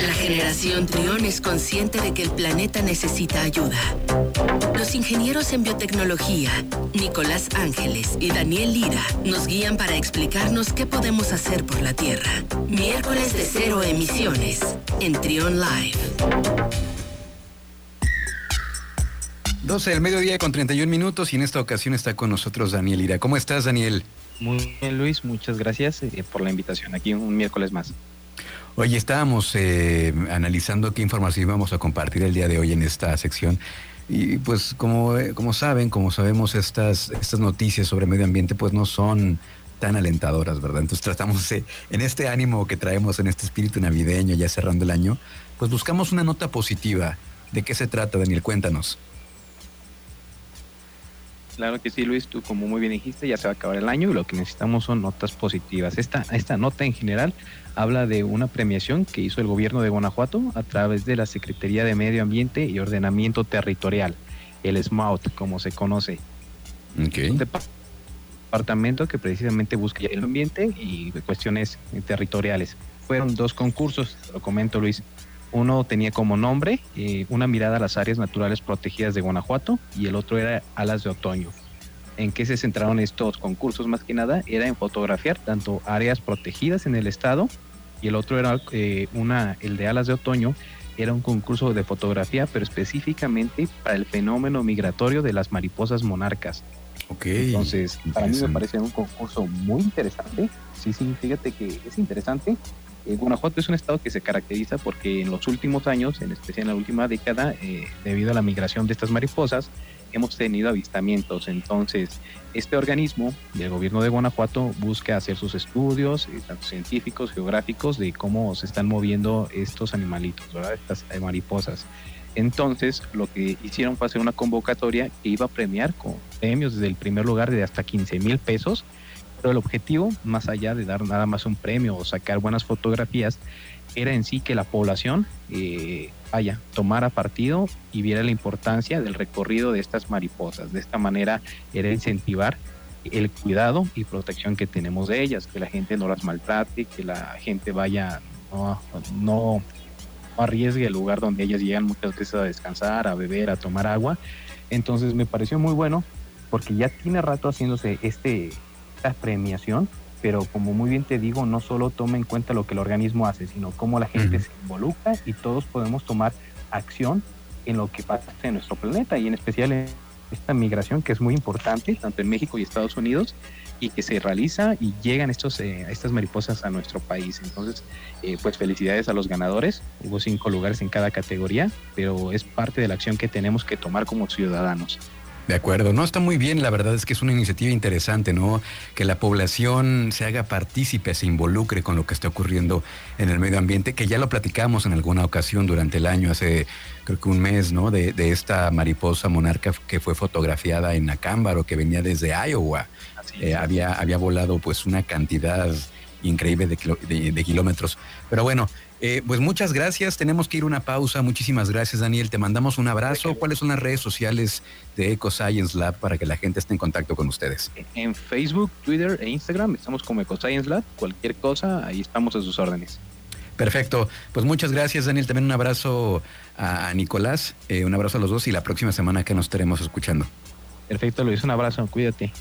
La generación Trión es consciente de que el planeta necesita ayuda. Los ingenieros en biotecnología, Nicolás Ángeles y Daniel Lira, nos guían para explicarnos qué podemos hacer por la Tierra. Miércoles de cero emisiones en Trión Live. 12 del mediodía con 31 minutos y en esta ocasión está con nosotros Daniel Lira. ¿Cómo estás, Daniel? Muy bien, Luis, muchas gracias eh, por la invitación aquí un miércoles más. Oye, estábamos eh, analizando qué información íbamos a compartir el día de hoy en esta sección. Y pues como, eh, como saben, como sabemos, estas, estas noticias sobre medio ambiente pues no son tan alentadoras, ¿verdad? Entonces tratamos en este ánimo que traemos, en este espíritu navideño, ya cerrando el año, pues buscamos una nota positiva. ¿De qué se trata, Daniel? Cuéntanos. Claro que sí, Luis, tú como muy bien dijiste, ya se va a acabar el año y lo que necesitamos son notas positivas. Esta, esta nota en general habla de una premiación que hizo el gobierno de Guanajuato a través de la Secretaría de Medio Ambiente y Ordenamiento Territorial, el SMAUT, como se conoce. Okay. Un departamento que precisamente busca el ambiente y cuestiones territoriales. Fueron dos concursos, lo comento Luis. Uno tenía como nombre eh, Una mirada a las áreas naturales protegidas de Guanajuato y el otro era Alas de Otoño. ¿En qué se centraron estos concursos? Más que nada era en fotografiar tanto áreas protegidas en el estado y el otro era eh, una, el de Alas de Otoño, era un concurso de fotografía, pero específicamente para el fenómeno migratorio de las mariposas monarcas. Ok. Entonces, para mí me parece un concurso muy interesante. Sí, sí, fíjate que es interesante eh, Guanajuato es un estado que se caracteriza porque en los últimos años, en especial en la última década, eh, debido a la migración de estas mariposas, hemos tenido avistamientos. Entonces, este organismo del gobierno de Guanajuato busca hacer sus estudios, eh, tanto científicos, geográficos, de cómo se están moviendo estos animalitos, ¿verdad? estas mariposas. Entonces, lo que hicieron fue hacer una convocatoria que iba a premiar con premios desde el primer lugar de hasta 15 mil pesos pero el objetivo, más allá de dar nada más un premio o sacar buenas fotografías, era en sí que la población eh, vaya, tomara partido y viera la importancia del recorrido de estas mariposas. De esta manera era incentivar el cuidado y protección que tenemos de ellas, que la gente no las maltrate, que la gente vaya, no, no, arriesgue el lugar donde ellas llegan muchas veces a descansar, a beber, a tomar agua. Entonces me pareció muy bueno porque ya tiene rato haciéndose este, premiación, pero como muy bien te digo, no solo toma en cuenta lo que el organismo hace, sino cómo la gente se involucra y todos podemos tomar acción en lo que pasa en nuestro planeta y en especial en esta migración que es muy importante, tanto en México y Estados Unidos, y que se realiza y llegan estos, eh, estas mariposas a nuestro país. Entonces, eh, pues felicidades a los ganadores. Hubo cinco lugares en cada categoría, pero es parte de la acción que tenemos que tomar como ciudadanos. De acuerdo, no está muy bien, la verdad es que es una iniciativa interesante, ¿no? Que la población se haga partícipe, se involucre con lo que está ocurriendo en el medio ambiente, que ya lo platicamos en alguna ocasión durante el año, hace creo que un mes, ¿no? De, esta mariposa monarca que fue fotografiada en Acámbaro, que venía desde Iowa. Eh, había, había volado pues una cantidad increíble de kilómetros. Pero bueno, eh, pues muchas gracias. Tenemos que ir a una pausa. Muchísimas gracias, Daniel. Te mandamos un abrazo. ¿Cuáles son las redes sociales de Eco Science Lab para que la gente esté en contacto con ustedes? En Facebook, Twitter e Instagram estamos como Eco Science Lab. Cualquier cosa, ahí estamos a sus órdenes. Perfecto. Pues muchas gracias, Daniel. También un abrazo a, Nicolás. Eh, un abrazo a los dos y la próxima semana que nos estaremos escuchando. Perfecto, Luis. Un abrazo. Cuídate.